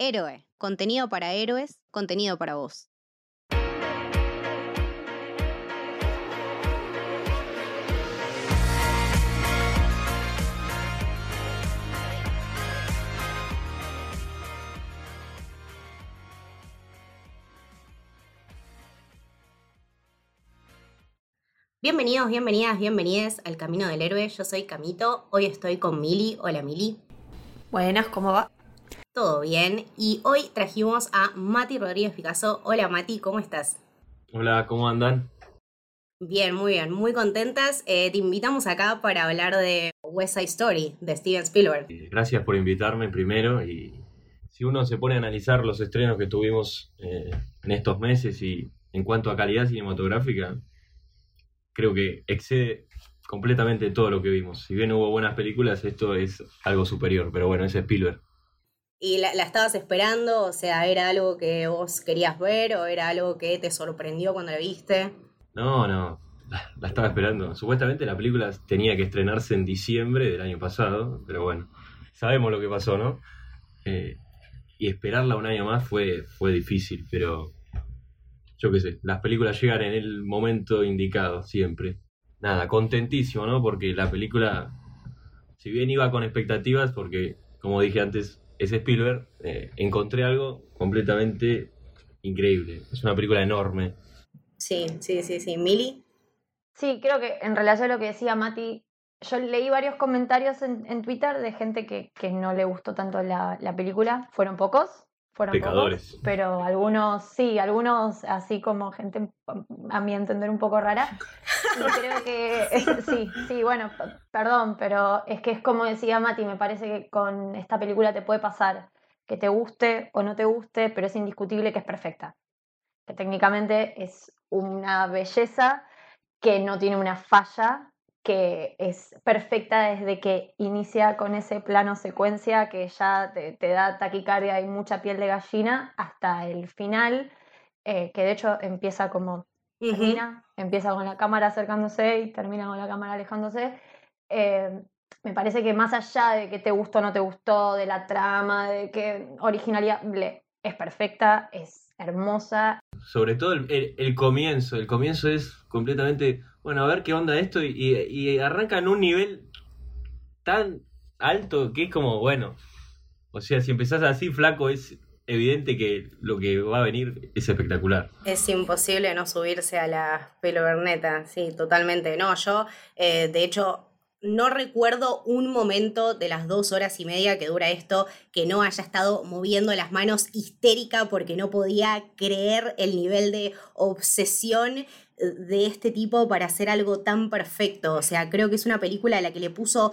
Héroe, contenido para héroes, contenido para vos. Bienvenidos, bienvenidas, bienvenidas al Camino del Héroe. Yo soy Camito. Hoy estoy con Mili. Hola Mili. Buenas, ¿cómo va? Todo bien. Y hoy trajimos a Mati Rodríguez Picasso. Hola Mati, ¿cómo estás? Hola, ¿cómo andan? Bien, muy bien, muy contentas. Eh, te invitamos acá para hablar de West Side Story, de Steven Spielberg. Eh, gracias por invitarme primero y si uno se pone a analizar los estrenos que tuvimos eh, en estos meses y en cuanto a calidad cinematográfica, creo que excede completamente todo lo que vimos. Si bien hubo buenas películas, esto es algo superior, pero bueno, ese es Spielberg. ¿Y la, estabas esperando? O sea, ¿era algo que vos querías ver o era algo que te sorprendió cuando la viste? No, no, la, estaba esperando. Supuestamente la película tenía que estrenarse en diciembre del año pasado, pero bueno, sabemos lo que pasó, ¿no? Eh, y esperarla un año más fue, fue difícil, pero yo qué sé, las películas llegan en el momento indicado siempre. Nada, contentísimo, ¿no? Porque la película, si bien iba con expectativas, porque como dije antes, es Spielberg, eh, encontré algo completamente increíble. Es una película enorme. Sí, sí, sí, sí. ¿Mili? Sí, creo que en relación a lo que decía Mati, yo leí varios comentarios en, Twitter de gente que, no le gustó tanto la, la película. Fueron pocos, fueron Pecadores. pero algunos sí, algunos así como gente a mi entender un poco rara. Y creo que sí, sí, bueno, perdón, pero es que es como decía Mati, me parece que con esta película te puede pasar que te guste o no te guste, pero es indiscutible que es perfecta. Que técnicamente es una belleza que no tiene una falla que es perfecta desde que inicia con ese plano secuencia que ya te, da taquicardia y mucha piel de gallina hasta el final, eh, que de hecho empieza como termina, empieza con la cámara acercándose y termina con la cámara alejándose. Eh, me parece que más allá de que te gustó o no te gustó, de la trama, de que originalidad, es perfecta, es hermosa. Sobre todo el comienzo, el comienzo es completamente bueno, a ver qué onda esto, y, arranca en un nivel tan alto que es como, bueno, o sea, si empezás así, flaco, es evidente que lo que va a venir es espectacular. Es imposible no subirse a la peloberneta, sí, totalmente. No, yo, eh, de hecho, no recuerdo un momento de las dos horas y media que dura esto que no haya estado moviendo las manos histérica porque no podía creer el nivel de obsesión de este tipo para hacer algo tan perfecto. O sea, creo que es una película a la que le puso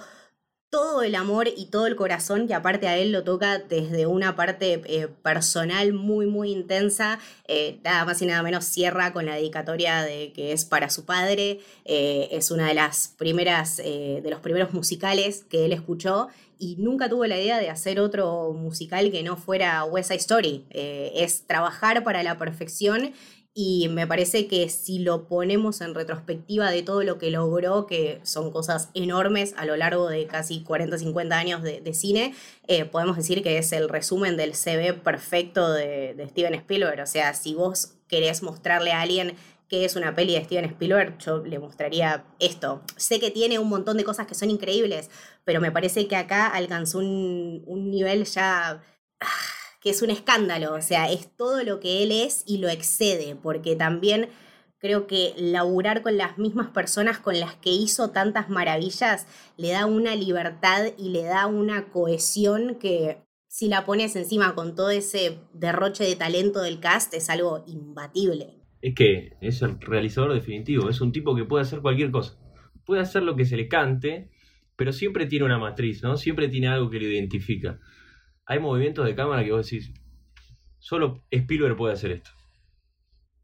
todo el amor y todo el corazón, que aparte a él lo toca desde una parte eh, personal muy, muy intensa. Eh, nada más y nada menos cierra con la dedicatoria de que es para su padre. Eh, es una de las primeras, de los primeros musicales que él escuchó y nunca tuvo la idea de hacer otro musical que no fuera West Side Story. es trabajar para la perfección y me parece que si lo ponemos en retrospectiva de todo lo que logró, que son cosas enormes a lo largo de casi 40, 50 años de, cine, eh, podemos decir que es el resumen del CV perfecto de, Steven Spielberg. O sea, si vos querés mostrarle a alguien que es una peli de Steven Spielberg, yo le mostraría esto. Sé que tiene un montón de cosas que son increíbles, pero me parece que acá alcanzó un, un nivel ya ah, que es un escándalo, o sea, es todo lo que él es y lo excede, porque también creo que laburar con las mismas personas con las que hizo tantas maravillas le da una libertad y le da una cohesión que si la pones encima con todo ese derroche de talento del cast es algo imbatible. Es que es el realizador definitivo, es un tipo que puede hacer cualquier cosa. Puede hacer lo que se le cante, pero siempre tiene una matriz, ¿no? Siempre tiene algo que lo identifica hay movimientos de cámara que vos decís, solo Spielberg puede hacer esto.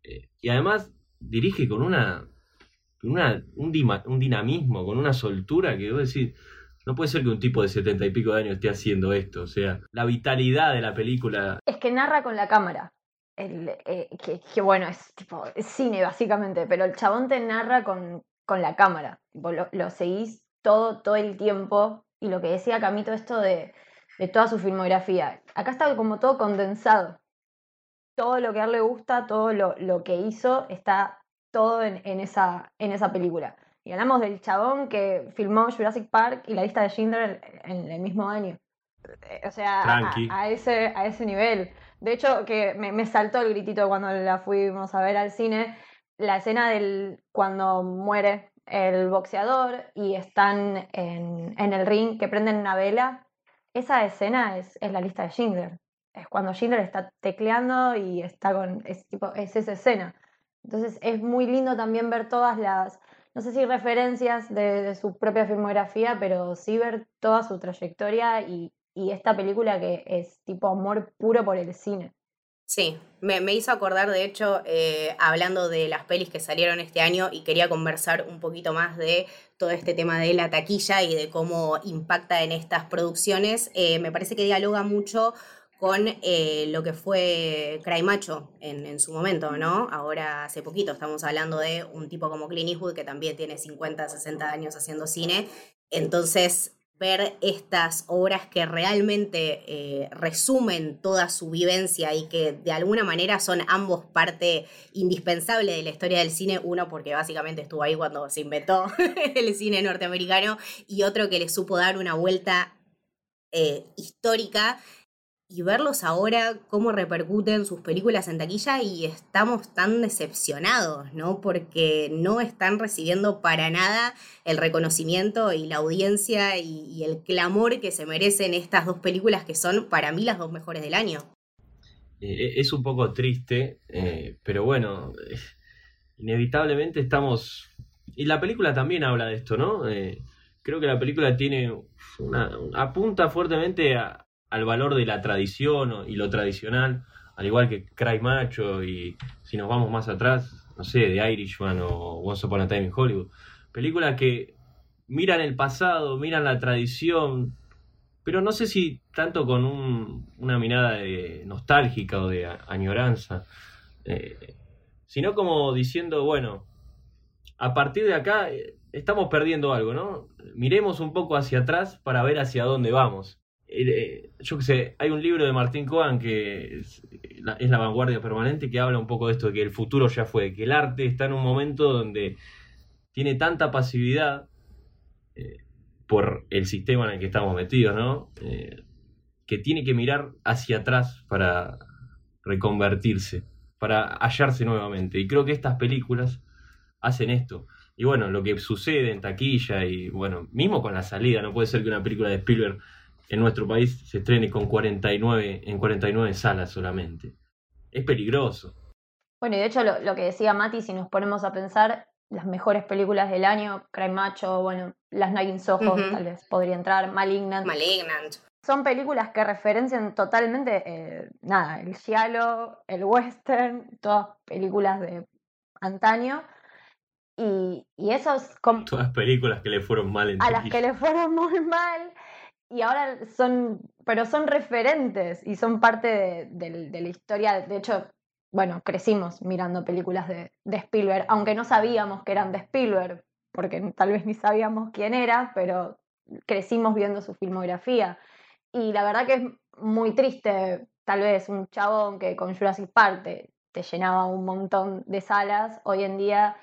Eh, y además dirige con una, una un, dinamismo, con una soltura que vos decís, no puede ser que un tipo de setenta y pico de años esté haciendo esto. O sea, la vitalidad de la película. Es que narra con la cámara. Eh, que, bueno, es tipo cine básicamente, pero el chabón te narra con, con la cámara. lo, lo seguís todo, todo el tiempo. Y lo que decía Camito, esto de de toda su filmografía. Acá está como todo condensado. Todo lo que a él le gusta, todo lo, lo que hizo, está todo en, en, esa, en esa película. Y hablamos del chabón que filmó Jurassic Park y la lista de Schindler en el mismo año. Eh, o sea, a, ese, a ese nivel. De hecho, que me, me, saltó el gritito cuando la fuimos a ver al cine, la escena del cuando muere el boxeador y están en, en el ring que prenden una vela. Esa escena es, es la lista de Schindler. Es cuando Schindler está tecleando y está con. Es, tipo, es esa escena. Entonces es muy lindo también ver todas las, no sé si referencias de, su propia filmografía, pero sí ver toda su trayectoria y, esta película que es tipo amor puro por el cine. Sí, me, hizo acordar, de hecho, eh, hablando de las pelis que salieron este año y quería conversar un poquito más de todo este tema de la taquilla y de cómo impacta en estas producciones. Eh, me parece que dialoga mucho con eh, lo que fue Cry Macho en, en, su momento, ¿no? Ahora hace poquito estamos hablando de un tipo como Clint Eastwood que también tiene 50, 60 años haciendo cine. Entonces, ver estas obras que realmente eh, resumen toda su vivencia y que de alguna manera son ambos parte indispensable de la historia del cine, uno porque básicamente estuvo ahí cuando se inventó el cine norteamericano y otro que le supo dar una vuelta eh, histórica y verlos ahora cómo repercuten sus películas en taquilla y estamos tan decepcionados, ¿no? Porque no están recibiendo para nada el reconocimiento y la audiencia y, el clamor que se merecen estas dos películas que son para mí las dos mejores del año. Eh, es un poco triste, eh, pero bueno, eh, inevitablemente estamos... Y la película también habla de esto, ¿no? creo que la película tiene una, apunta fuertemente a, al valor de la tradición y lo tradicional, al igual que Cry Macho y si nos vamos más atrás, no sé, The Irishman o Once Upon a Time in Hollywood. Películas que miran el pasado, miran la tradición, pero no sé si tanto con una mirada de nostálgica o de añoranza, eh, sino como diciendo, bueno, a partir de acá eh, estamos perdiendo algo, ¿no? Miremos un poco hacia atrás para ver hacia dónde vamos. Eh, yo qué sé, hay un libro de Martín Cohen que es la, vanguardia permanente que habla un poco de esto, de que el futuro ya fue, que el arte está en un momento donde tiene tanta pasividad eh, por el sistema en el que estamos metidos, ¿no? Eh, que tiene que mirar hacia atrás para reconvertirse, para hallarse nuevamente. Y creo que estas películas hacen esto. Y bueno, lo que sucede en taquilla y bueno, mismo con la salida, no puede ser que una película de Spielberg en nuestro país se estrene con 49, en 49 salas solamente. Es peligroso. Bueno, y de hecho lo, que decía Mati, si nos ponemos a pensar, las mejores películas del año, Cry Macho, bueno, Las Night in Soho, tal vez podría entrar, Malignant. Malignant. Son películas que referencian totalmente, eh, nada, el giallo, el western, todas películas de antaño. Y, y esos... Todas películas que le fueron mal en A las que le fueron muy mal y ahora son, pero son referentes y son parte de, la historia. De hecho, bueno, crecimos mirando películas de, Spielberg, aunque no sabíamos que eran de Spielberg, porque tal vez ni sabíamos quién era, pero crecimos viendo su filmografía. Y la verdad que es muy triste, tal vez un chabón que con Jurassic Park te, llenaba un montón de salas, hoy en día,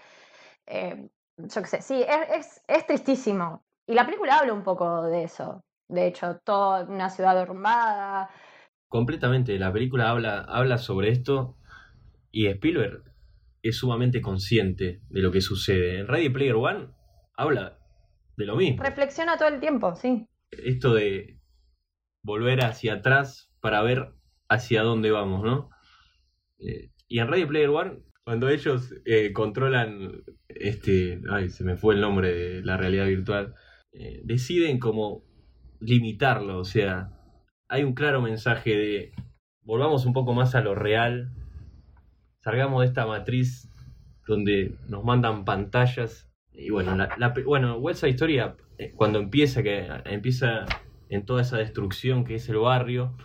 eh, yo qué sé, sí, es, es tristísimo. Y la película habla un poco de eso, de hecho, toda una ciudad derrumbada. Completamente, la película habla, habla sobre esto y Spielberg es sumamente consciente de lo que sucede. En Ready Player One habla de lo mismo. Reflexiona todo el tiempo, sí. Esto de volver hacia atrás para ver hacia dónde vamos, ¿no? Eh, y en Ready Player One, cuando ellos eh, controlan este, ay, se me fue el nombre de la realidad virtual, eh, deciden como limitarlo, o sea, hay un claro mensaje de volvamos un poco más a lo real, salgamos de esta matriz donde nos mandan pantallas y bueno, la, la bueno, Historia eh, cuando empieza que empieza en toda esa destrucción que es el barrio,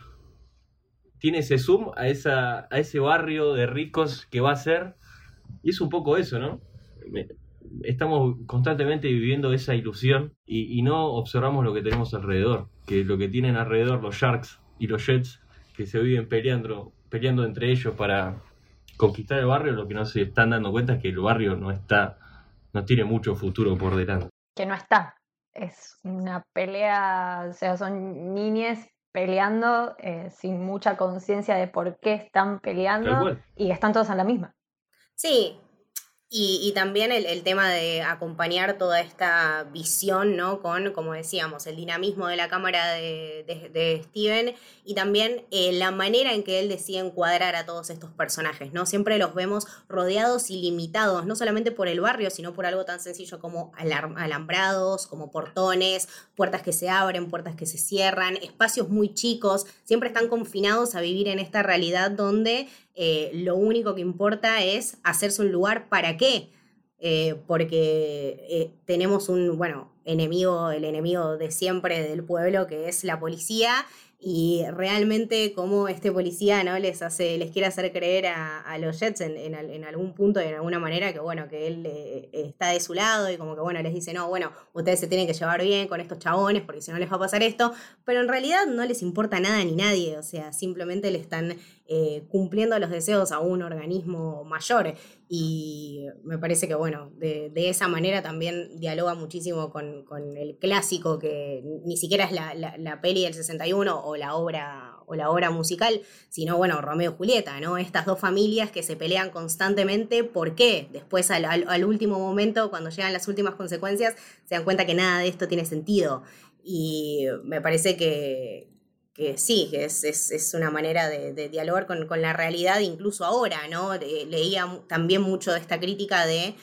tiene ese zoom a esa a ese barrio de ricos que va a ser y es un poco eso, ¿no? Estamos constantemente viviendo esa ilusión y, no observamos lo que tenemos alrededor, que lo que tienen alrededor los Sharks y los Jets, que se viven peleando, peleando entre ellos para conquistar el barrio, lo que no se están dando cuenta es que el barrio no está, no tiene mucho futuro por delante. Que no está. Es una pelea, o sea, son niñes peleando eh, sin mucha conciencia de por qué están peleando y están todos en la misma. Sí, y, también el, tema de acompañar toda esta visión, ¿no? Con, como decíamos, el dinamismo de la cámara de, Steven y también eh, la manera en que él decide encuadrar a todos estos personajes, ¿no? Siempre los vemos rodeados y limitados, no solamente por el barrio, sino por algo tan sencillo como alambrados, como portones, puertas que se abren, puertas que se cierran, espacios muy chicos, siempre están confinados a vivir en esta realidad donde eh, lo único que importa es hacerse un lugar para qué. Eh, porque eh, tenemos un, bueno, enemigo, el enemigo de siempre del pueblo, que es la policía, y realmente como este policía no les hace les quiere hacer creer a, los Jets en, algún punto y en alguna manera que bueno que él está de su lado y como que bueno les dice no bueno ustedes se tienen que llevar bien con estos chabones porque si no les va a pasar esto pero en realidad no les importa nada ni nadie o sea simplemente le están eh, cumpliendo los deseos a un organismo mayor y me parece que bueno de, esa manera también dialoga muchísimo con, el clásico que ni siquiera es la, la peli del 61 o la obra o la obra musical, sino bueno, Romeo y Julieta, ¿no? Estas dos familias que se pelean constantemente, ¿por qué? Después al, último momento, cuando llegan las últimas consecuencias, se dan cuenta que nada de esto tiene sentido. Y me parece que, que sí, que es, es, una manera de, dialogar con, con, la realidad, incluso ahora, ¿no? leía también mucho de esta crítica de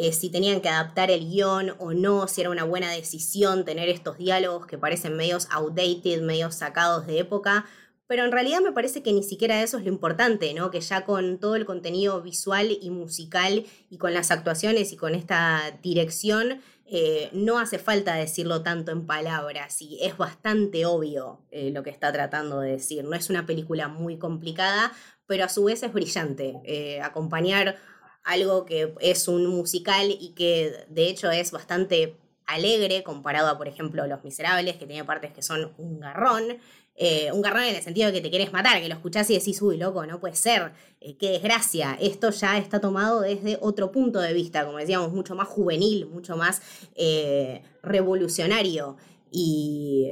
eh, si tenían que adaptar el guion o no, si era una buena decisión tener estos diálogos que parecen medios outdated, medios sacados de época, pero en realidad me parece que ni siquiera eso es lo importante, ¿no? Que ya con todo el contenido visual y musical y con las actuaciones y con esta dirección, eh, no hace falta decirlo tanto en palabras y es bastante obvio eh, lo que está tratando de decir. No es una película muy complicada, pero a su vez es brillante. acompañar algo que es un musical y que de hecho es bastante alegre comparado a, por ejemplo, Los Miserables, que tiene partes que son un garrón. Eh, un garrón en el sentido de que te quieres matar, que lo escuchás y decís, uy, loco, no puede ser, eh, qué desgracia. Esto ya está tomado desde otro punto de vista, como decíamos, mucho más juvenil, mucho más eh, revolucionario. Y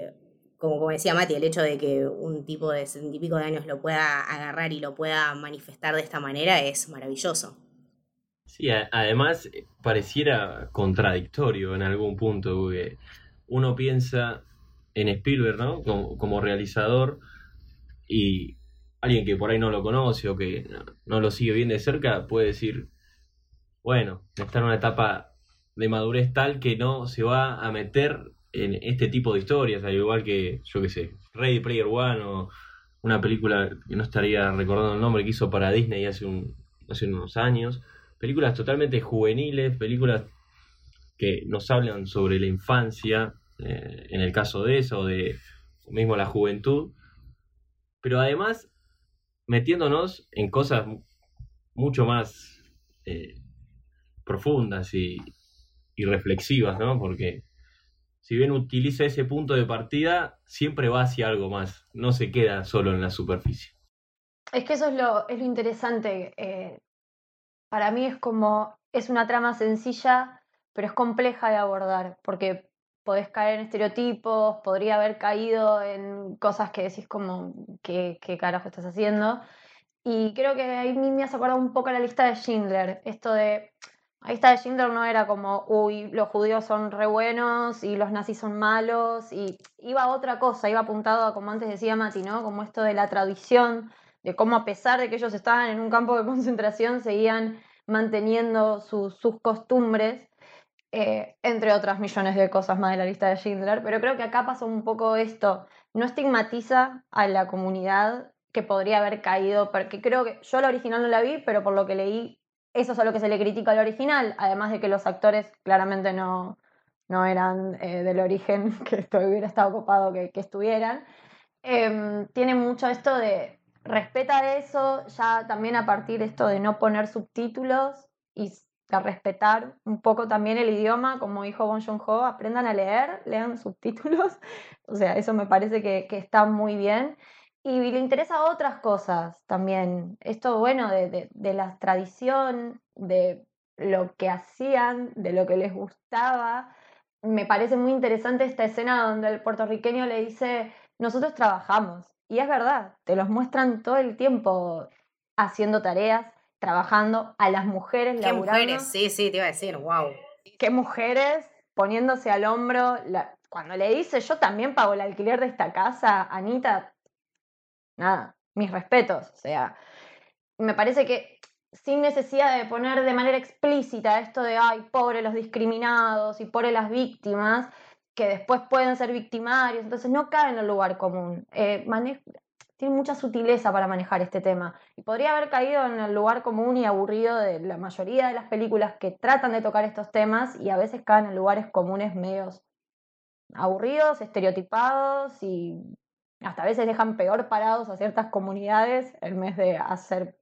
como, decía Mati, el hecho de que un tipo de setenta y pico de años lo pueda agarrar y lo pueda manifestar de esta manera es maravilloso. Sí, además pareciera contradictorio en algún punto, porque uno piensa en Spielberg, ¿no? Como, realizador y alguien que por ahí no lo conoce o que no, lo sigue bien de cerca puede decir, bueno, está en una etapa de madurez tal que no se va a meter en este tipo de historias, al igual que, yo qué sé, Ready Player One o una película que no estaría recordando el nombre que hizo para Disney hace, un, hace unos años películas totalmente juveniles, películas que nos hablan sobre la infancia, eh, en el caso de eso, de mismo la juventud, pero además metiéndonos en cosas mucho más eh, profundas y, reflexivas, ¿no? Porque si bien utiliza ese punto de partida, siempre va hacia algo más, no se queda solo en la superficie. Es que eso es lo, es lo interesante. Eh, para mí es como, es una trama sencilla, pero es compleja de abordar, porque podés caer en estereotipos, podría haber caído en cosas que decís como, ¿qué, carajo estás haciendo? Y creo que ahí me hace acordar un poco la lista de Schindler, esto de, la lista de Schindler no era como, uy, los judíos son re buenos y los nazis son malos, y iba a otra cosa, iba apuntado a, como antes decía Mati, ¿no? Como esto de la tradición, de cómo a pesar de que ellos estaban en un campo de concentración, seguían manteniendo sus costumbres, eh, entre otras millones de cosas más de la lista de Schindler. Pero creo que acá pasa un poco esto, no estigmatiza a la comunidad que podría haber caído, porque creo que yo la original no la vi, pero por lo que leí, eso es a lo que se le critica al original, además de que los actores claramente no, no eran eh, del origen que esto hubiera estado ocupado que, estuvieran. Em, tiene mucho esto de respeta eso, ya también a partir de esto de no poner subtítulos y de respetar un poco también el idioma, como dijo Bon Joon-ho, aprendan a leer, lean subtítulos, o sea, eso me parece que, está muy bien. Y le interesa otras cosas también, esto bueno de, de la tradición, de lo que hacían, de lo que les gustaba. Me parece muy interesante esta escena donde el puertorriqueño le dice, nosotros trabajamos. Y es verdad, te los muestran todo el tiempo haciendo tareas, trabajando, a las mujeres ¿Qué mujeres? Sí, sí, te iba a decir, wow. ¿Qué mujeres poniéndose al hombro? Cuando le dice, yo también pago el alquiler de esta casa, Anita, nada, mis respetos. O sea, me parece que sin necesidad de poner de manera explícita esto de, ay, pobre los discriminados y pobre las víctimas, que después pueden ser victimarios, entonces no cae en el lugar común. Eh, tiene mucha sutileza para manejar este tema. Y podría haber caído en el lugar común y aburrido de la mayoría de las películas que tratan de tocar estos temas y a veces caen en lugares comunes medios aburridos, estereotipados y hasta a veces dejan peor parados a ciertas comunidades en vez de hacer,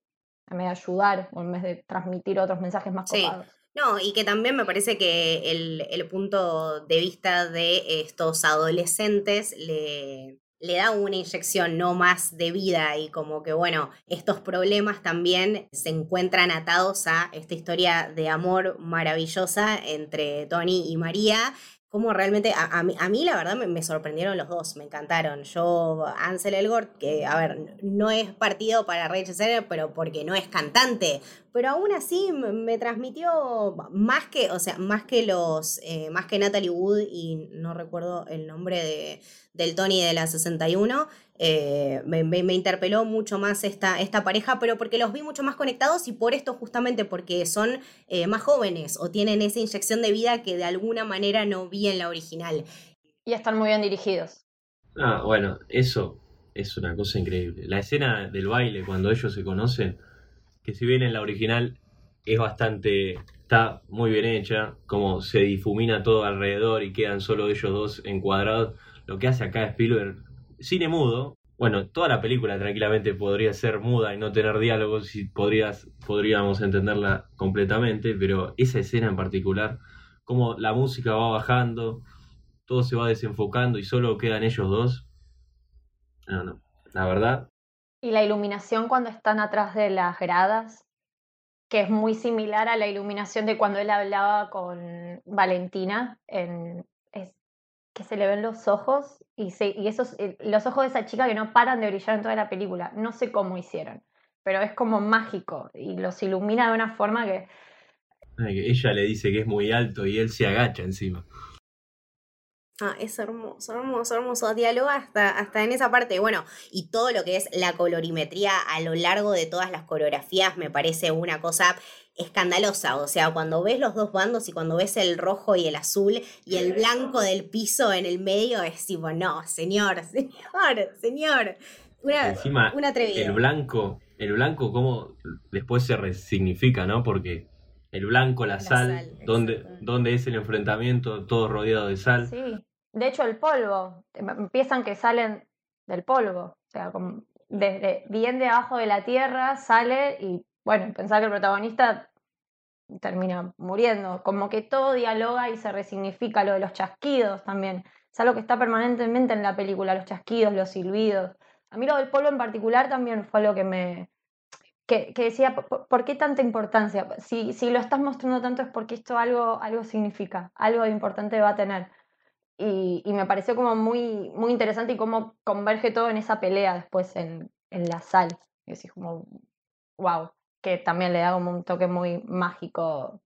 en vez de ayudar o en vez de transmitir otros mensajes más sí. No, y que también me parece que el, el punto de vista de estos adolescentes le, le da una inyección no más de vida y como que bueno, estos problemas también se encuentran atados a esta historia de amor maravillosa entre Tony y María como realmente, a, mí, la verdad me, sorprendieron los dos, me encantaron. Yo, Ansel Elgort, que a ver, no es partido para Rachel pero porque no es cantante, pero aún así me, transmitió más que, o sea, más que los, eh, más que Natalie Wood y no recuerdo el nombre de, del Tony de la 61, eh, me, interpeló mucho más esta, esta pareja, pero porque los vi mucho más conectados y por esto justamente porque son eh, más jóvenes o tienen esa inyección de vida que de alguna manera no vi en la original. Y están muy bien dirigidos. Ah, bueno, eso es una cosa increíble. La escena del baile cuando ellos se conocen, que si bien en la original es bastante, está muy bien hecha, como se difumina todo alrededor y quedan solo ellos dos encuadrados, lo que hace acá Spielberg cine mudo. Bueno, toda la película tranquilamente podría ser muda y no tener diálogos y podrías, podríamos entenderla completamente, pero esa escena en particular, como la música va bajando, todo se va desenfocando y solo quedan ellos dos. No, no, la verdad. Y la iluminación cuando están atrás de las gradas, que es muy similar a la iluminación de cuando él hablaba con Valentina en, que se le ven los ojos y, se, y esos, eh, los ojos de esa chica que no paran de brillar en toda la película. No sé cómo hicieron, pero es como mágico y los ilumina de una forma que... Ella le dice que es muy alto y él se agacha encima. Ah, es hermoso, hermoso, hermoso. Diálogo hasta, hasta en esa parte. Bueno, y todo lo que es la colorimetría a lo largo de todas las coreografías me parece una cosa escandalosa. O sea, cuando ves los dos bandos y cuando ves el rojo y el azul y el blanco del piso en el medio, es tipo, no, señor, señor, señor. Una, Encima, El blanco, el blanco, cómo después se resignifica, ¿no? Porque el blanco, la, sal, donde, donde es el enfrentamiento, todo rodeado de sal. Sí, de hecho el polvo, empiezan que salen del polvo, o sea, como desde bien debajo de la tierra sale y bueno, pensar que el protagonista termina muriendo, como que todo dialoga y se resignifica lo de los chasquidos también. Es algo que está permanentemente en la película, los chasquidos, los silbidos. A mí lo del polvo en particular también fue algo que me, que, decía, ¿por, qué tanta importancia? Si, si lo estás mostrando tanto es porque esto algo, algo significa, algo importante va a tener. Y, y, me pareció como muy, muy interesante y cómo converge todo en esa pelea después en, en la sal. Y decís como, wow que también le da como un toque muy mágico.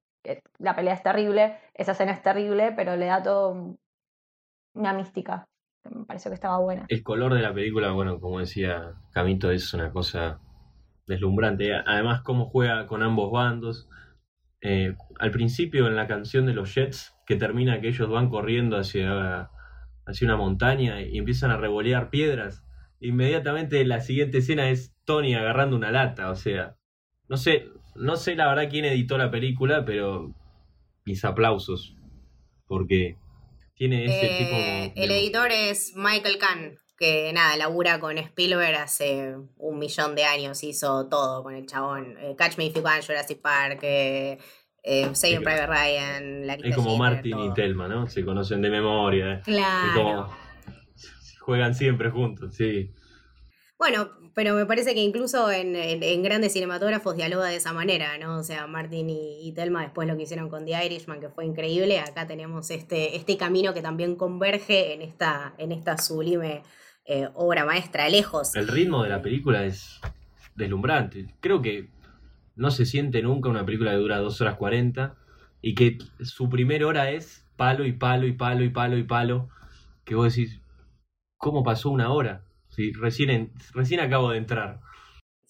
La pelea es terrible, esa escena es terrible, pero le da todo una mística. Me pareció que estaba buena. El color de la película, bueno, como decía Camito, es una cosa deslumbrante. Además, cómo juega con ambos bandos. Eh, al principio, en la canción de los Jets, que termina que ellos van corriendo hacia, hacia una montaña y empiezan a revolear piedras. Inmediatamente la siguiente escena es Tony agarrando una lata, o sea, no sé, no sé la verdad quién editó la película, pero mis aplausos. Porque tiene ese tipo eh, El editor es Michael Kahn, que nada, labura con Spielberg hace un millón de años, hizo todo con el chabón. Eh, Catch Me If You Can, Jurassic Park, eh, eh, Saving Private Ryan, la Es como Martin y Telma, ¿no? Se conocen de memoria. Claro. juegan siempre juntos, sí. Bueno, pero me parece que incluso en, grandes cinematógrafos dialoga de esa manera, ¿no? O sea, Martin y, Telma después lo que hicieron con The Irishman, que fue increíble, acá tenemos este, este camino que también converge en esta, en esta sublime eh, obra maestra, lejos. El ritmo de la película es deslumbrante. Creo que no se siente nunca una película que dura 2 horas 40 y que su primera hora es palo y palo y palo y palo y palo, que vos decís, ¿cómo pasó una hora? Sí, recién, recién acabo de entrar.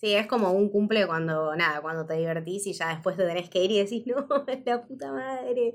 Sí, es como un cumple cuando, nada, cuando te divertís y ya después te tenés que ir y decís, no, la puta madre.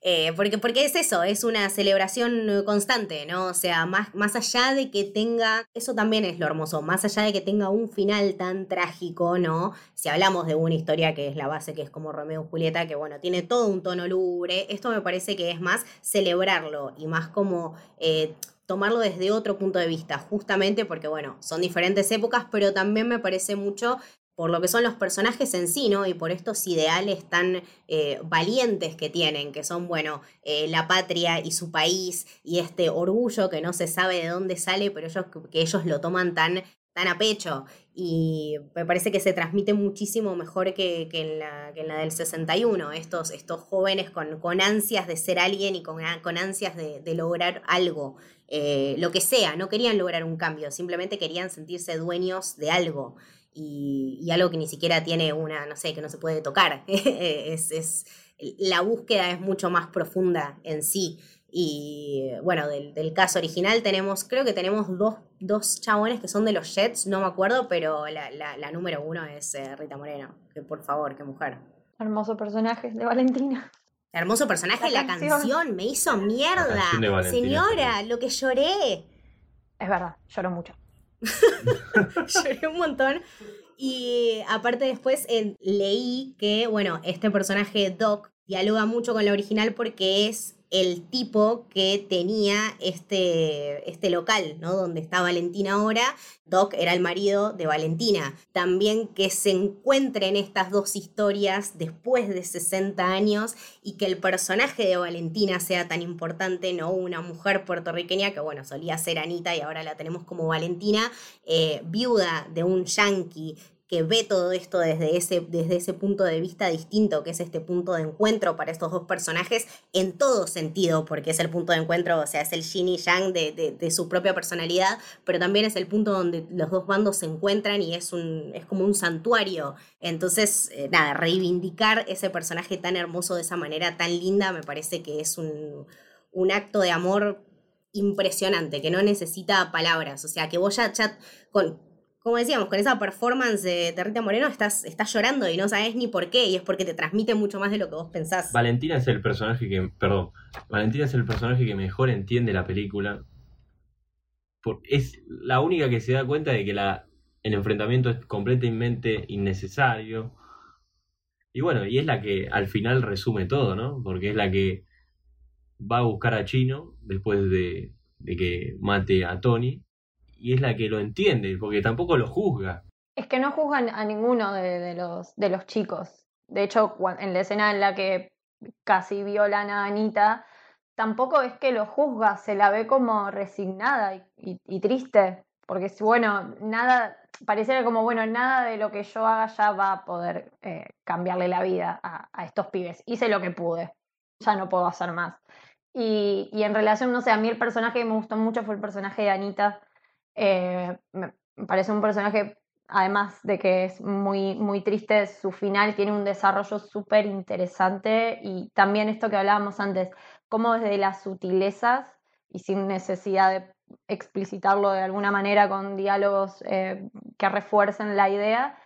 Eh, porque, porque es eso, es una celebración constante, ¿no? O sea, más, más allá de que tenga, eso también es lo hermoso, más allá de que tenga un final tan trágico, ¿no? Si hablamos de una historia que es la base, que es como Romeo y Julieta, que bueno, tiene todo un tono lúgubre, esto me parece que es más celebrarlo y más como... Eh, tomarlo desde otro punto de vista, justamente porque, bueno, son diferentes épocas, pero también me parece mucho por lo que son los personajes en sí, ¿no? Y por estos ideales tan eh, valientes que tienen, que son, bueno, eh, la patria y su país y este orgullo que no se sabe de dónde sale, pero ellos, que ellos lo toman tan tan a pecho y me parece que se transmite muchísimo mejor que, en, la, que en, la, del 61, estos, estos jóvenes con, con ansias de ser alguien y con, con ansias de, de lograr algo, eh, lo que sea, no querían lograr un cambio, simplemente querían sentirse dueños de algo y, algo que ni siquiera tiene una, no sé, que no se puede tocar, es, es, la búsqueda es mucho más profunda en sí. Y bueno, del, caso original tenemos, creo que tenemos dos, dos, chabones que son de los Jets, no me acuerdo, pero la, la, número uno es eh, Rita Moreno. Que por favor, qué mujer. Hermoso personaje de Valentina. Hermoso personaje, la, canción. me hizo mierda. Señora, lo que lloré. Es verdad, lloró mucho. lloré un montón. Y aparte después leí que, bueno, este personaje Doc dialoga mucho con la original porque es el tipo que tenía este, este local, ¿no? Donde está Valentina ahora. Doc era el marido de Valentina. También que se encuentren estas dos historias después de 60 años y que el personaje de Valentina sea tan importante, ¿no? Una mujer puertorriqueña que, bueno, solía ser Anita y ahora la tenemos como Valentina, eh, viuda de un yankee que ve todo esto desde ese, desde ese punto de vista distinto, que es este punto de encuentro para estos dos personajes en todo sentido, porque es el punto de encuentro, o sea, es el yin y yang de, su propia personalidad, pero también es el punto donde los dos bandos se encuentran y es, un, es como un santuario. Entonces, eh, nada, reivindicar ese personaje tan hermoso de esa manera tan linda me parece que es un, un acto de amor impresionante, que no necesita palabras, o sea, que vos ya, ya con, como decíamos, con esa performance de, Rita Moreno estás, llorando y no sabes ni por qué, y es porque te transmite mucho más de lo que vos pensás. Valentina es el personaje que, perdón, Valentina es el personaje que mejor entiende la película. es la única que se da cuenta de que el enfrentamiento es completamente innecesario. Y bueno, y es la que al final resume todo, ¿no? Porque es la que va a buscar a Chino después de, de que mate a Tony y es la que lo entiende, porque tampoco lo juzga. Es que no juzgan a ninguno de, los, de los chicos. De hecho, en la escena en la que casi violan a Anita, tampoco es que lo juzga, se la ve como resignada y, triste, porque bueno, nada, pareciera como, bueno, nada de lo que yo haga ya va a poder eh, cambiarle la vida a, a, estos pibes. Hice lo que pude, ya no puedo hacer más. Y, y en relación, no sé, a mí el personaje que me gustó mucho fue el personaje de Anita, eh, me parece un personaje, además de que es muy, muy triste, su final tiene un desarrollo súper interesante y también esto que hablábamos antes, cómo desde las sutilezas y sin necesidad de explicitarlo de alguna manera con diálogos eh, que refuercen la idea,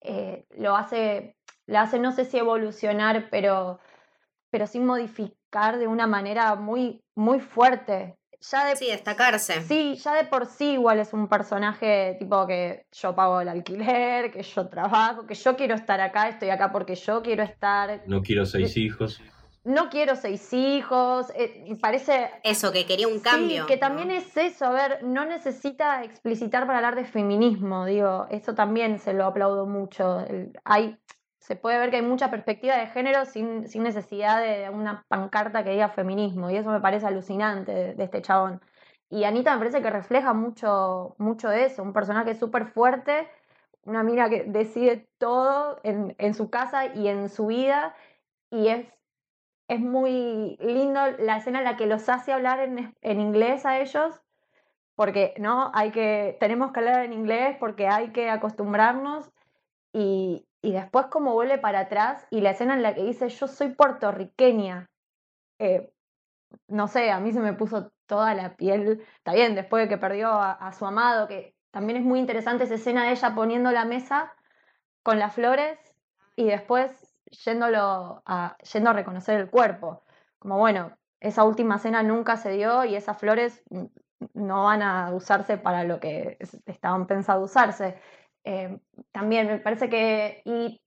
eh, lo hace, le hace, no sé si evolucionar, pero, pero sin modificar de una manera muy, muy fuerte ya de, sí, destacarse. Sí, ya de por sí igual es un personaje tipo que yo pago el alquiler, que yo trabajo, que yo quiero estar acá, estoy acá porque yo quiero estar. No quiero seis hijos. No quiero seis hijos, eh, parece... Eso, que quería un cambio. Sí, que también es eso, a ver, no necesita explicitar para hablar de feminismo, digo, eso también se lo aplaudo mucho. hay, se puede ver que hay mucha perspectiva de género sin, sin necesidad de una pancarta que diga feminismo, y eso me parece alucinante de, este chabón. Y Anita me parece que refleja mucho, mucho eso, un personaje súper fuerte, una mina que decide todo en, en, su casa y en su vida, y es, es muy lindo la escena en la que los hace hablar en, en inglés a ellos, porque no hay que tenemos que hablar en inglés porque hay que acostumbrarnos y, y después como vuelve para atrás y la escena en la que dice yo soy puertorriqueña eh, no sé a mí se me puso toda la piel está bien después de que perdió a, su amado que también es muy interesante esa escena de ella poniendo la mesa con las flores y después yéndolo yendo a reconocer el cuerpo como bueno esa última cena nunca se dio y esas flores no van a usarse para lo que estaban pensados usarse. Eh, también me parece que, y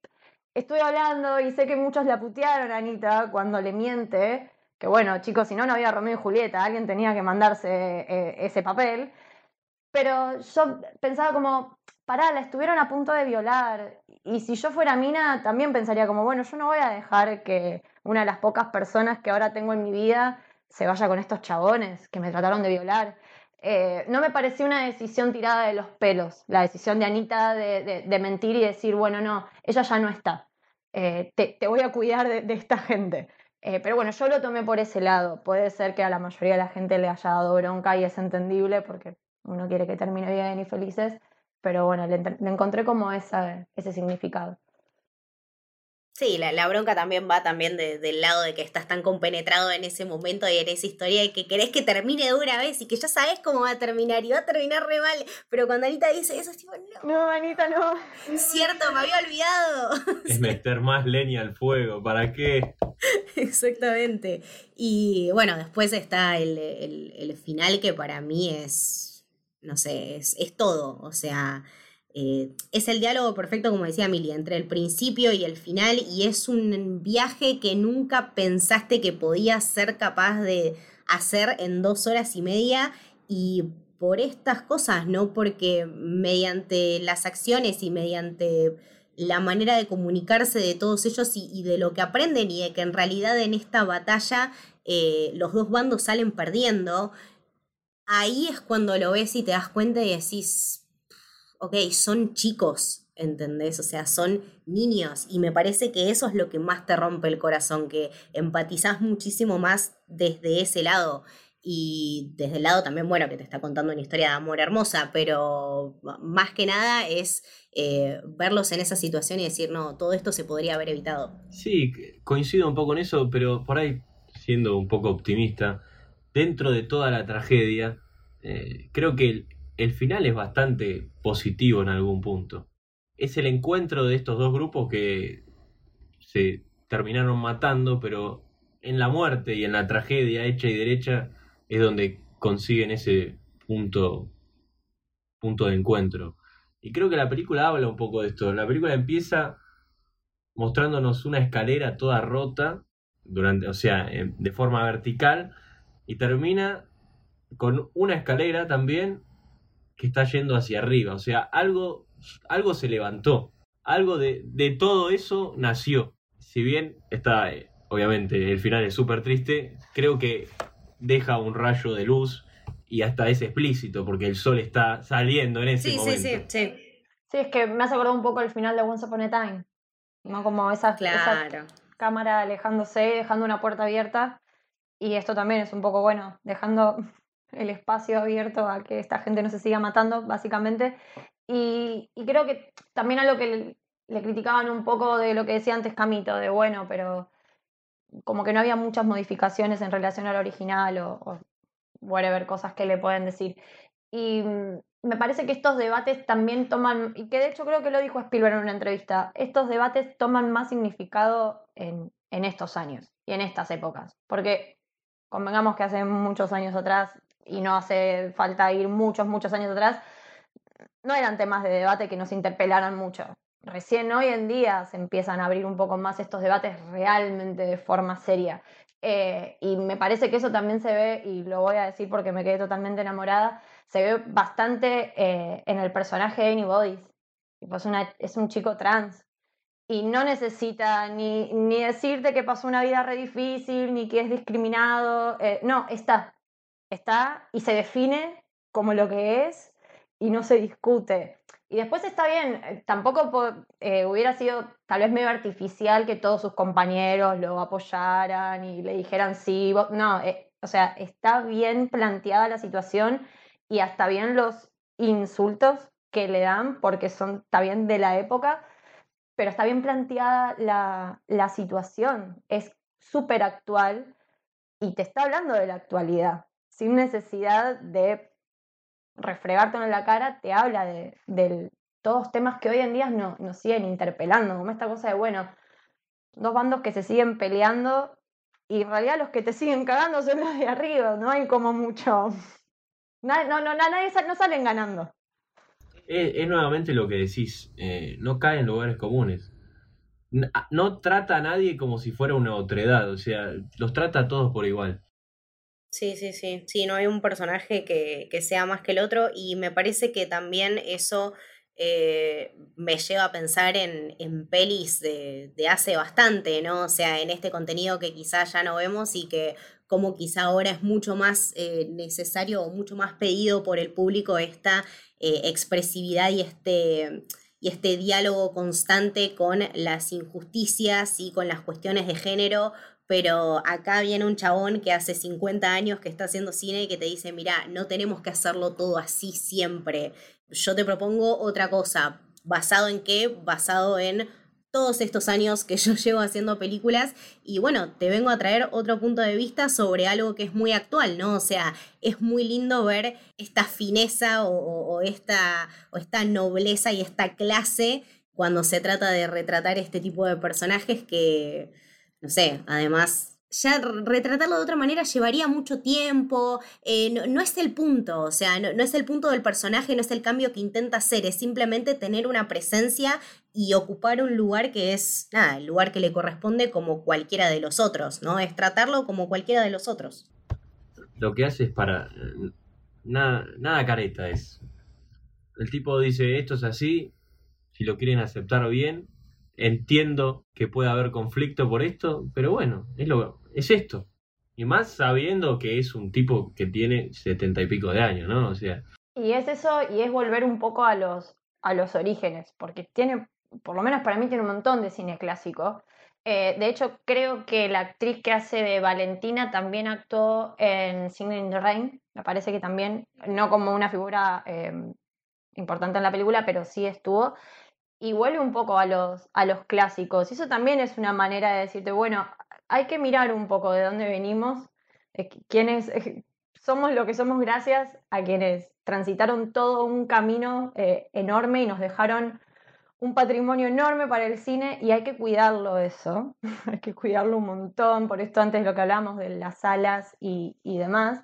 estuve hablando y sé que muchos la putearon a Anita cuando le miente, que bueno, chicos, si no, no había Romeo y Julieta, alguien tenía que mandarse eh, ese papel, pero yo pensaba como, pará, la estuvieron a punto de violar, y si yo fuera Mina, también pensaría como, bueno, yo no voy a dejar que una de las pocas personas que ahora tengo en mi vida se vaya con estos chabones que me trataron de violar. Eh, no me pareció una decisión tirada de los pelos, la decisión de Anita de, mentir y decir, bueno, no, ella ya no está, eh, te, voy a cuidar de, esta gente. Eh, pero bueno, yo lo tomé por ese lado. Puede ser que a la mayoría de la gente le haya dado bronca y es entendible porque uno quiere que termine bien y felices, pero bueno, le, encontré como ese significado. Sí, la, bronca también va también del lado de que estás tan compenetrado en ese momento y en esa historia y que querés que termine de una vez y que ya sabes cómo va a terminar y va a terminar re mal. Pero cuando Anita dice eso, es tipo, no. No, Anita, no. Cierto, me había olvidado. Es meter más leña al fuego, ¿para qué? Exactamente. Y bueno, después está el, el, final que para mí es, no sé, es, es todo. O sea, eh, es el diálogo perfecto, como decía Mili, entre el principio y el final y es un viaje que nunca pensaste que podías ser capaz de hacer en dos horas y media y por estas cosas, no porque mediante las acciones y mediante la manera de comunicarse de todos ellos y, de lo que aprenden y de que en realidad en esta batalla eh, los dos bandos salen perdiendo, ahí es cuando lo ves y te das cuenta y decís, ok, son chicos, ¿entendés? O sea, son niños y me parece que eso es lo que más te rompe el corazón, que empatizás muchísimo más desde ese lado y desde el lado también, bueno, que te está contando una historia de amor hermosa, pero más que nada es eh, verlos en esa situación y decir, no, todo esto se podría haber evitado. Sí, coincido un poco en eso, pero por ahí, siendo un poco optimista, dentro de toda la tragedia, eh, creo que el final es bastante positivo en algún punto. Es el encuentro de estos dos grupos que se terminaron matando, pero en la muerte y en la tragedia hecha y derecha es donde consiguen ese punto, punto de encuentro. Y creo que la película habla un poco de esto. La película empieza mostrándonos una escalera toda rota, durante, o sea, de forma vertical, y termina con una escalera también que está yendo hacia arriba. O sea, algo, algo se levantó. Algo de, de todo eso nació. Si bien está, eh, obviamente, el final es súper triste, creo que deja un rayo de luz y hasta es explícito porque el sol está saliendo en ese momento. Sí, sí, sí. Sí, es que me has acordado un poco del final de Once Upon a Time. ¿no? Como esa, esa cámara alejándose, dejando una puerta abierta. Y esto también es un poco bueno, dejando el espacio abierto a que esta gente no se siga matando, básicamente. Y, creo que también a lo que le, criticaban un poco de lo que decía antes Camito, de bueno, pero como que no había muchas modificaciones en relación al original o, o whatever, cosas que le pueden decir. Y mm, me parece que estos debates también toman, y que de hecho creo que lo dijo Spielberg en una entrevista, estos debates toman más significado en, en estos años y en estas épocas. Porque convengamos que hace muchos años atrás y no hace falta ir muchos, muchos años atrás, no eran temas de debate que nos interpelaran mucho. Recién hoy en día se empiezan a abrir un poco más estos debates realmente de forma seria. Eh, y me parece que eso también se ve, y lo voy a decir porque me quedé totalmente enamorada, se ve bastante eh, en el personaje de Annie Bodies. Pues es un chico trans y no necesita ni, ni, decirte que pasó una vida re difícil, ni que es discriminado. Eh, no, está. Está y se define como lo que es y no se discute. Y después está bien, eh, tampoco eh, hubiera sido tal vez medio artificial que todos sus compañeros lo apoyaran y le dijeran sí. No, o sea, está bien planteada la situación y hasta bien los insultos que le dan porque son también de la época pero está bien planteada la, situación, es súper actual y te está hablando de la actualidad, sin necesidad de refregártelo en la cara, te habla de, de todos temas que hoy en día no, nos siguen interpelando, como esta cosa de, bueno, dos bandos que se siguen peleando y en realidad los que te siguen cagando son los de arriba, no hay como mucho... No, no, no, nadie no salen ganando es, nuevamente lo que decís, eh, no cae en lugares comunes. No, trata a nadie como si fuera una otredad, o sea, los trata a todos por igual. Sí, sí, sí, sí, no hay un personaje que, que sea más que el otro y me parece que también eso eh, me lleva a pensar en, en pelis de, de, hace bastante, ¿no? O sea, en este contenido que quizás ya no vemos y que como quizá ahora es mucho más eh, necesario o mucho más pedido por el público esta eh, expresividad y este, y este diálogo constante con las injusticias y con las cuestiones de género, pero acá viene un chabón que hace 50 años que está haciendo cine y que te dice, mira, no tenemos que hacerlo todo así siempre. Yo te propongo otra cosa. ¿Basado en qué? Basado en todos estos años que yo llevo haciendo películas y bueno, te vengo a traer otro punto de vista sobre algo que es muy actual, ¿no? O sea, es muy lindo ver esta fineza o, esta, o esta nobleza y esta clase cuando se trata de retratar este tipo de personajes que, no sé, además ya retratarlo de otra manera llevaría mucho tiempo, eh, no, es el punto, o sea, no, es el punto del personaje, no es el cambio que intenta hacer, es simplemente tener una presencia y ocupar un lugar que es, nada, el lugar que le corresponde como cualquiera de los otros, ¿no? Es tratarlo como cualquiera de los otros. Lo que hace es para... Nada, nada careta es. El tipo dice, esto es así, si lo quieren aceptar bien, entiendo que puede haber conflicto por esto, pero bueno, es lo es esto. Y más sabiendo que es un tipo que tiene setenta y pico de años, ¿no? O sea. Y es eso, y es volver un poco a los, a los orígenes, porque tiene, por lo menos para mí, tiene un montón de cine clásico. Eh, de hecho, creo que la actriz que hace de Valentina también actuó en Singing in the Rain. Me parece que también, no como una figura eh, importante en la película, pero sí estuvo. Y vuelve un poco a los, a los clásicos. Y eso también es una manera de decirte, bueno, hay que mirar un poco de dónde venimos, quiénes somos lo que somos gracias a quienes transitaron todo un camino eh, enorme y nos dejaron un patrimonio enorme para el cine y hay que cuidarlo eso, hay que cuidarlo un montón, por esto antes lo que hablamos de las salas y, demás.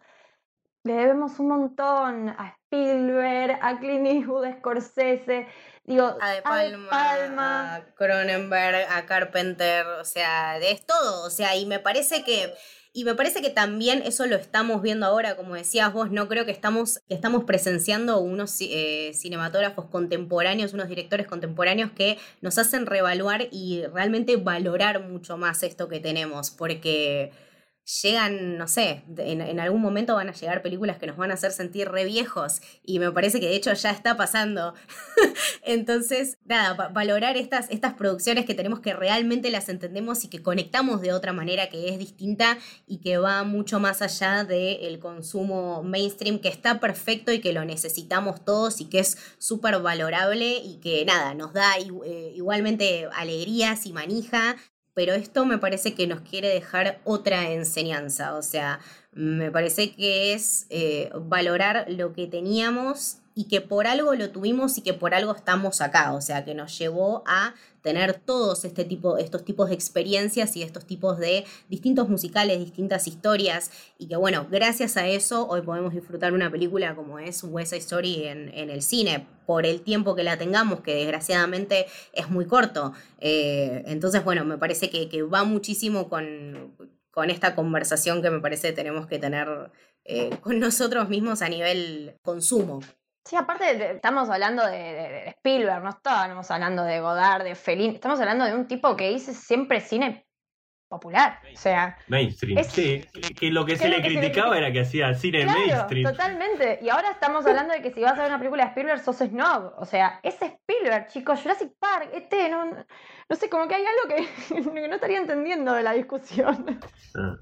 Le debemos un montón a Spielberg, a Clint Eastwood, a Scorsese, Digo, a De Palma, a Cronenberg, a Carpenter, o sea, es todo, o sea, y me parece que y me parece que también eso lo estamos viendo ahora, como decías vos, no creo que estamos, que estamos presenciando unos eh, cinematógrafos contemporáneos, unos directores contemporáneos que nos hacen reevaluar y realmente valorar mucho más esto que tenemos, porque llegan, no sé, en, algún momento van a llegar películas que nos van a hacer sentir re viejos y me parece que de hecho ya está pasando. Entonces, nada, valorar estas, estas producciones que tenemos que realmente las entendemos y que conectamos de otra manera que es distinta y que va mucho más allá del consumo mainstream que está perfecto y que lo necesitamos todos y que es súper valorable y que nada, nos da eh, igualmente alegrías y manija pero esto me parece que nos quiere dejar otra enseñanza, o sea, me parece que es eh, valorar lo que teníamos y que por algo lo tuvimos y que por algo estamos acá, o sea, que nos llevó a tener todos este tipo, estos tipos de experiencias y estos tipos de distintos musicales, distintas historias, y que bueno, gracias a eso hoy podemos disfrutar una película como es West Story en, en el cine, por el tiempo que la tengamos, que desgraciadamente es muy corto. Eh, entonces, bueno, me parece que, que va muchísimo con, con esta conversación que me parece que tenemos que tener eh, con nosotros mismos a nivel consumo. Sí, aparte estamos hablando de, Spielberg, no estábamos hablando de Godard, de Fellini, estamos hablando de un tipo que hizo siempre cine popular, o sea... Mainstream, sí, que lo que se le criticaba era que hacía cine mainstream. totalmente, y ahora estamos hablando de que si vas a ver una película de Spielberg sos snob, o sea, es Spielberg, chicos, Jurassic Park, este, no, no sé, como que hay algo que, no estaría entendiendo de la discusión. Ah.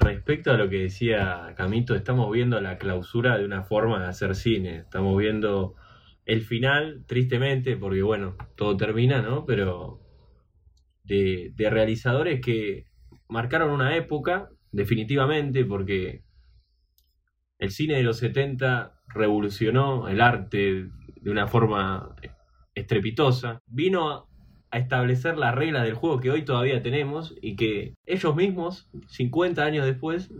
Respecto a lo que decía Camito, estamos viendo la clausura de una forma de hacer cine. Estamos viendo el final, tristemente, porque bueno, todo termina, ¿no? Pero de, realizadores que marcaron una época, definitivamente, porque el cine de los 70 revolucionó el arte de una forma estrepitosa. Vino a establecer la regla del juego que hoy todavía tenemos y que ellos mismos, 50 años después,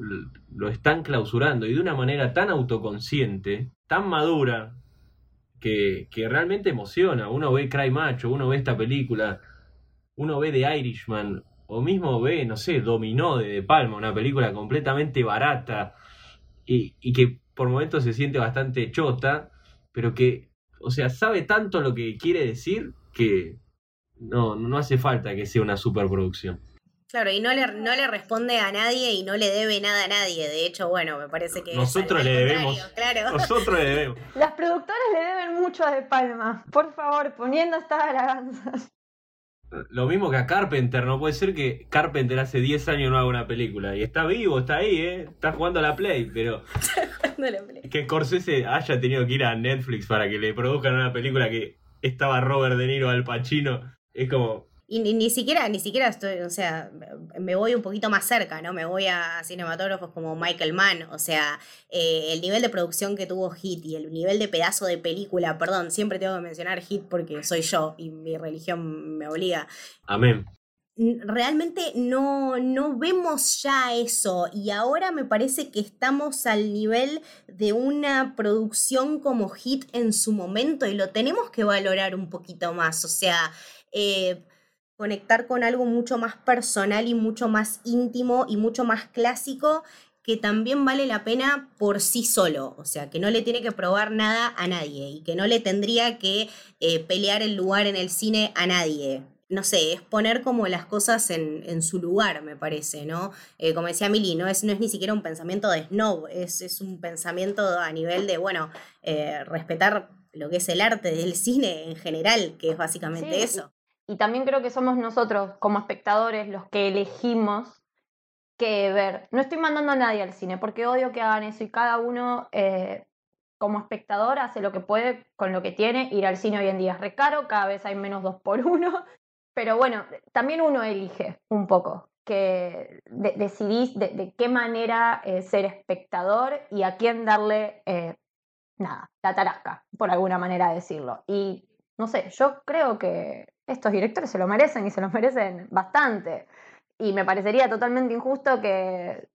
lo están clausurando y de una manera tan autoconsciente, tan madura, que, que realmente emociona. Uno ve Cry Macho, uno ve esta película, uno ve The Irishman, o mismo ve, no sé, Dominó de De Palma, una película completamente barata y, y que por momentos se siente bastante chota, pero que, o sea, sabe tanto lo que quiere decir que no, no hace falta que sea una superproducción. Claro, y no le, no le responde a nadie y no le debe nada a nadie. De hecho, bueno, me parece que. Nosotros le debemos. Claro. Nosotros le debemos. Las productoras le deben mucho a De Palma. Por favor, poniendo estas alabanzas. Lo mismo que a Carpenter, no puede ser que Carpenter hace 10 años no haga una película. Y está vivo, está ahí, ¿eh? Está jugando a la Play, pero. Está jugando a la Play. Que Scorsese haya tenido que ir a Netflix para que le produzcan una película que estaba Robert De Niro al Pacino es como... Y ni, siquiera, ni siquiera estoy, o sea, me voy un poquito más cerca, ¿no? Me voy a cinematógrafos como Michael Mann, o sea, eh, el nivel de producción que tuvo Hit y el nivel de pedazo de película, perdón, siempre tengo que mencionar Hit porque soy yo y mi religión me obliga. Amén realmente no, no vemos ya eso y ahora me parece que estamos al nivel de una producción como hit en su momento y lo tenemos que valorar un poquito más, o sea, eh, conectar con algo mucho más personal y mucho más íntimo y mucho más clásico que también vale la pena por sí solo, o sea, que no le tiene que probar nada a nadie y que no le tendría que eh, pelear el lugar en el cine a nadie no sé, es poner como las cosas en, su lugar, me parece, ¿no? Eh, como decía Mili, no es, no es ni siquiera un pensamiento de snob, es, es un pensamiento a nivel de, bueno, eh, respetar lo que es el arte del cine en general, que es básicamente eso. Y, también creo que somos nosotros, como espectadores, los que elegimos qué ver. No estoy mandando a nadie al cine, porque odio que hagan eso y cada uno... Eh, como espectador hace lo que puede con lo que tiene. Ir al cine hoy en día es recaro, cada vez hay menos dos por uno. Pero bueno, también uno elige un poco que decidís de, qué manera eh, ser espectador y a quién darle, eh, nada, la tarasca, por alguna manera decirlo. Y no sé, yo creo que estos directores se lo merecen y se lo merecen bastante. Y me parecería totalmente injusto que...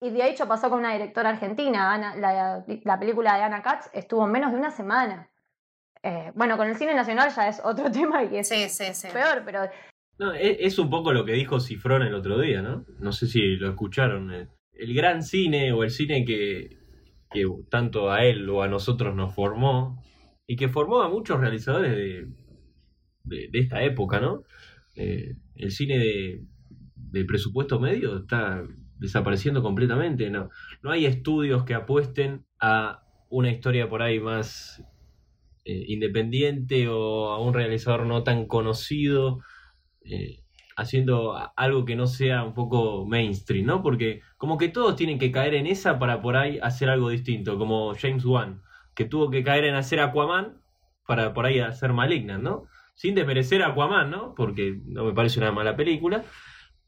Y de hecho pasó con una directora argentina, la, la película de Ana Katz estuvo menos de una semana. Eh, bueno, con el cine nacional ya es otro tema y es peor, pero... No, es, un poco lo que dijo Cifrón el otro día, ¿no? No sé si lo escucharon. Eh. El gran cine o el cine que, que tanto a él o a nosotros nos formó y que formó a muchos realizadores de, de, esta época, ¿no? Eh, el cine de, presupuesto medio está desapareciendo completamente, ¿no? No hay estudios que apuesten a una historia por ahí más eh, independiente o a un realizador no tan conocido, eh, haciendo algo que no sea un poco mainstream, ¿no? Porque como que todos tienen que caer en esa para por ahí hacer algo distinto, como James Wan, que tuvo que caer en hacer Aquaman para por ahí hacer Malignant, ¿no? Sin desmerecer a Aquaman, ¿no? Porque no me parece una mala película,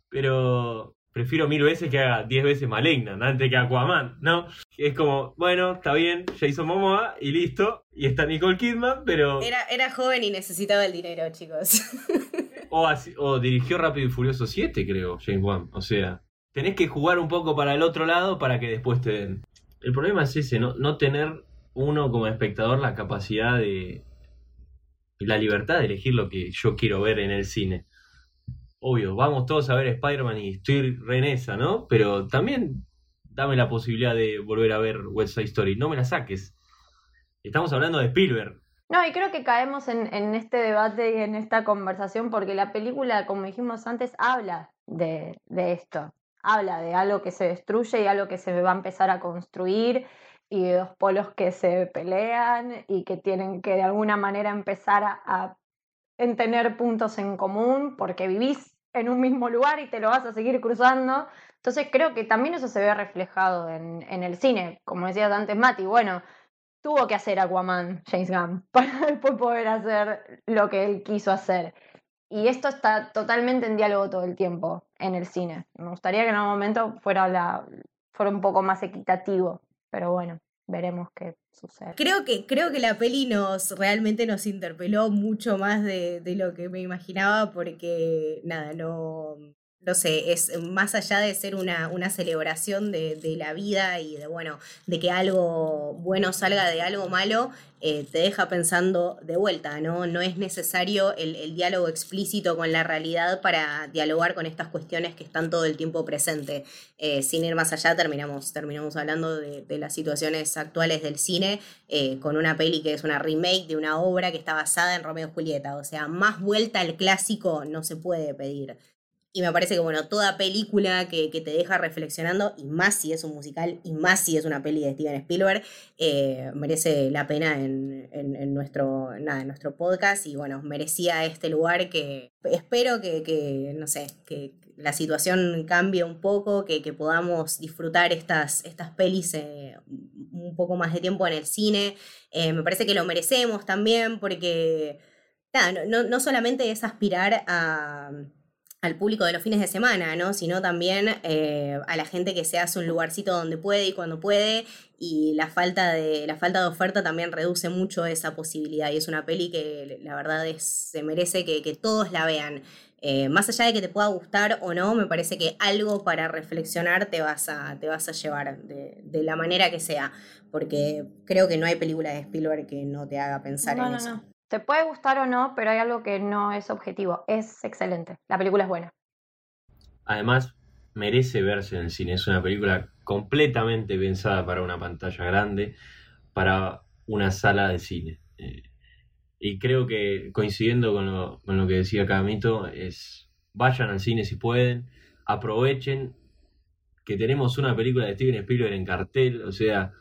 pero prefiero mil veces que haga diez veces Malignant antes que Aquaman, ¿no? Es como, bueno, está bien, Jason Momoa y listo, y está Nicole Kidman, pero... Era, era joven y necesitaba el dinero, chicos. o, o dirigió Rápido y Furioso 7, creo, James Wan. O sea, tenés que jugar un poco para el otro lado para que después te den. El problema es ese, no, no tener uno como espectador la capacidad de... la libertad de elegir lo que yo quiero ver en el cine obvio, vamos todos a ver Spider-Man y estoy renesa, ¿no? Pero también dame la posibilidad de volver a ver West Side Story. No me la saques. Estamos hablando de Spielberg. No, y creo que caemos en, este debate y en esta conversación porque la película, como dijimos antes, habla de, de esto. Habla de algo que se destruye y algo que se va a empezar a construir y dos polos que se pelean y que tienen que de alguna manera empezar a, a en tener puntos en común porque vivís en un mismo lugar y te lo vas a seguir cruzando. Entonces creo que también eso se ve reflejado en, en el cine. Como decías antes, Mati, bueno, tuvo que hacer Aquaman, James Gunn, para después poder hacer lo que él quiso hacer. Y esto está totalmente en diálogo todo el tiempo en el cine. Me gustaría que en algún momento fuera, la, fuera un poco más equitativo, pero bueno, veremos qué sucede. Creo que, creo que la peli nos realmente nos interpeló mucho más de, de lo que me imaginaba porque nada, no, no sé, es más allá de ser una, celebración de, la vida y de, bueno, de que algo bueno salga de algo malo, eh, te deja pensando de vuelta, ¿no? No es necesario el, diálogo explícito con la realidad para dialogar con estas cuestiones que están todo el tiempo presentes. Eh, sin ir más allá, terminamos, terminamos hablando de, de las situaciones actuales del cine eh, con una peli que es una remake de una obra que está basada en Romeo y Julieta. O sea, más vuelta al clásico no se puede pedir. Y me parece que, bueno, toda película que, te deja reflexionando, y más si es un musical, y más si es una peli de Steven Spielberg, eh, merece la pena en, en, nuestro, nada, en nuestro podcast. Y bueno, merecía este lugar que espero que, no sé, que la situación cambie un poco, que, podamos disfrutar estas, estas pelis eh, un poco más de tiempo en el cine. Eh, me parece que lo merecemos también, porque no, no solamente es aspirar a al público de los fines de semana, ¿no? Sino también eh, a la gente que se hace un lugarcito donde puede y cuando puede. Y la falta de, la falta de oferta también reduce mucho esa posibilidad. Y es una peli que la verdad es, se merece que, que todos la vean. Eh, más allá de que te pueda gustar o no, me parece que algo para reflexionar te vas a, te vas a llevar de, de la manera que sea. Porque creo que no hay película de Spielberg que no te haga pensar no, en no, eso. No. Te puede gustar o no, pero hay algo que no es objetivo. Es excelente. La película es buena. Además, merece verse en el cine. Es una película completamente pensada para una pantalla grande, para una sala de cine. Eh, y creo que coincidiendo con lo, con lo que decía Camito, es vayan al cine si pueden, aprovechen que tenemos una película de Steven Spielberg en cartel, o sea,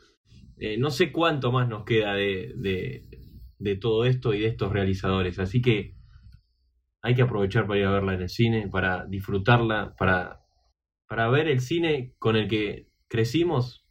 eh, no sé cuánto más nos queda de, de, de todo esto y de estos realizadores. Así que hay que aprovechar para ir a verla en el cine, para disfrutarla, para, para ver el cine con el que crecimos,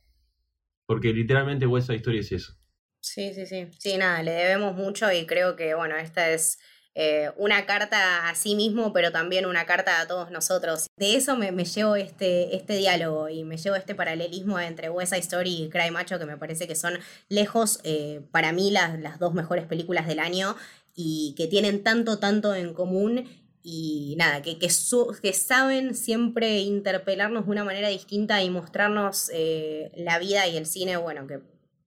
porque literalmente West Side Story es eso. Sí, sí, sí. Sí, nada, le debemos mucho y creo que, bueno, esta es eh, una carta a sí mismo, pero también una carta a todos nosotros. De eso me, llevo este, este diálogo y me llevo este paralelismo entre West Side Story y Cry Macho, que me parece que son lejos, eh, para mí, las, las dos mejores películas del año y que tienen tanto, tanto en común y nada, que, que, su, que, saben siempre interpelarnos de una manera distinta y mostrarnos eh, la vida y el cine, bueno, que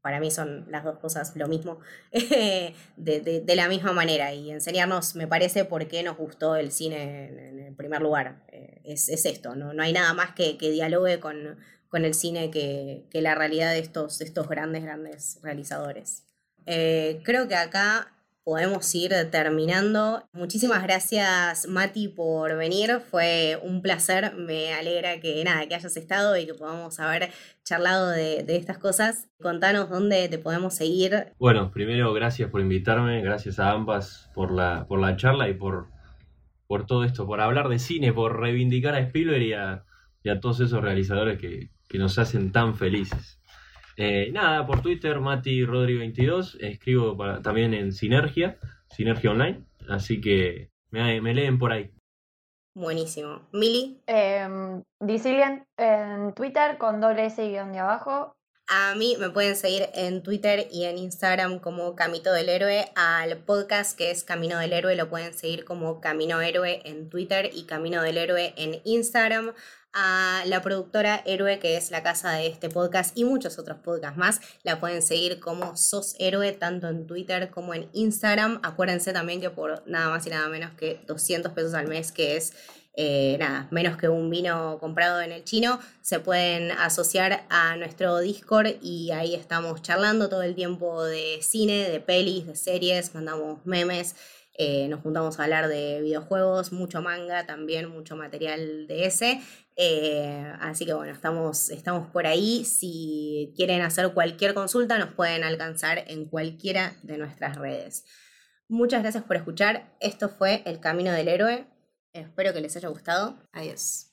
para mí son las dos cosas lo mismo, de, de, de, la misma manera y enseñarnos, me parece, por qué nos gustó el cine en, primer lugar. Eh, es, es, esto, ¿no? no hay nada más que, que dialogue con, con el cine que, que, la realidad de estos, estos grandes, grandes realizadores. Eh, creo que acá podemos ir terminando. Muchísimas gracias Mati por venir, fue un placer, me alegra que nada, que hayas estado y que podamos haber charlado de, estas cosas. Contanos dónde te podemos seguir. Bueno, primero gracias por invitarme, gracias a ambas por la, por la charla y por, por todo esto, por hablar de cine, por reivindicar a Spielberg y a, y a todos esos realizadores que, que nos hacen tan felices. Eh, nada, por Twitter, Mati Rodri22, escribo para, también en Sinergia, Sinergia Online, así que me, me leen por ahí. Buenísimo. Mili. Eh, Dicilian en Twitter con doble S guion de abajo. A mí me pueden seguir en Twitter y en Instagram como Camito del Héroe. Al podcast que es Camino del Héroe lo pueden seguir como Camino Héroe en Twitter y Camino del Héroe en Instagram a la productora Héroe, que es la casa de este podcast y muchos otros podcasts más. La pueden seguir como Sos Héroe, tanto en Twitter como en Instagram. Acuérdense también que por nada más y nada menos que 200 pesos al mes, que es eh, nada, menos que un vino comprado en el chino, se pueden asociar a nuestro Discord y ahí estamos charlando todo el tiempo de cine, de pelis, de series, mandamos memes. Eh, nos juntamos a hablar de videojuegos, mucho manga, también mucho material de ese. Eh, así que bueno, estamos, estamos por ahí. Si quieren hacer cualquier consulta, nos pueden alcanzar en cualquiera de nuestras redes. Muchas gracias por escuchar. Esto fue El Camino del Héroe. Espero que les haya gustado. Adiós.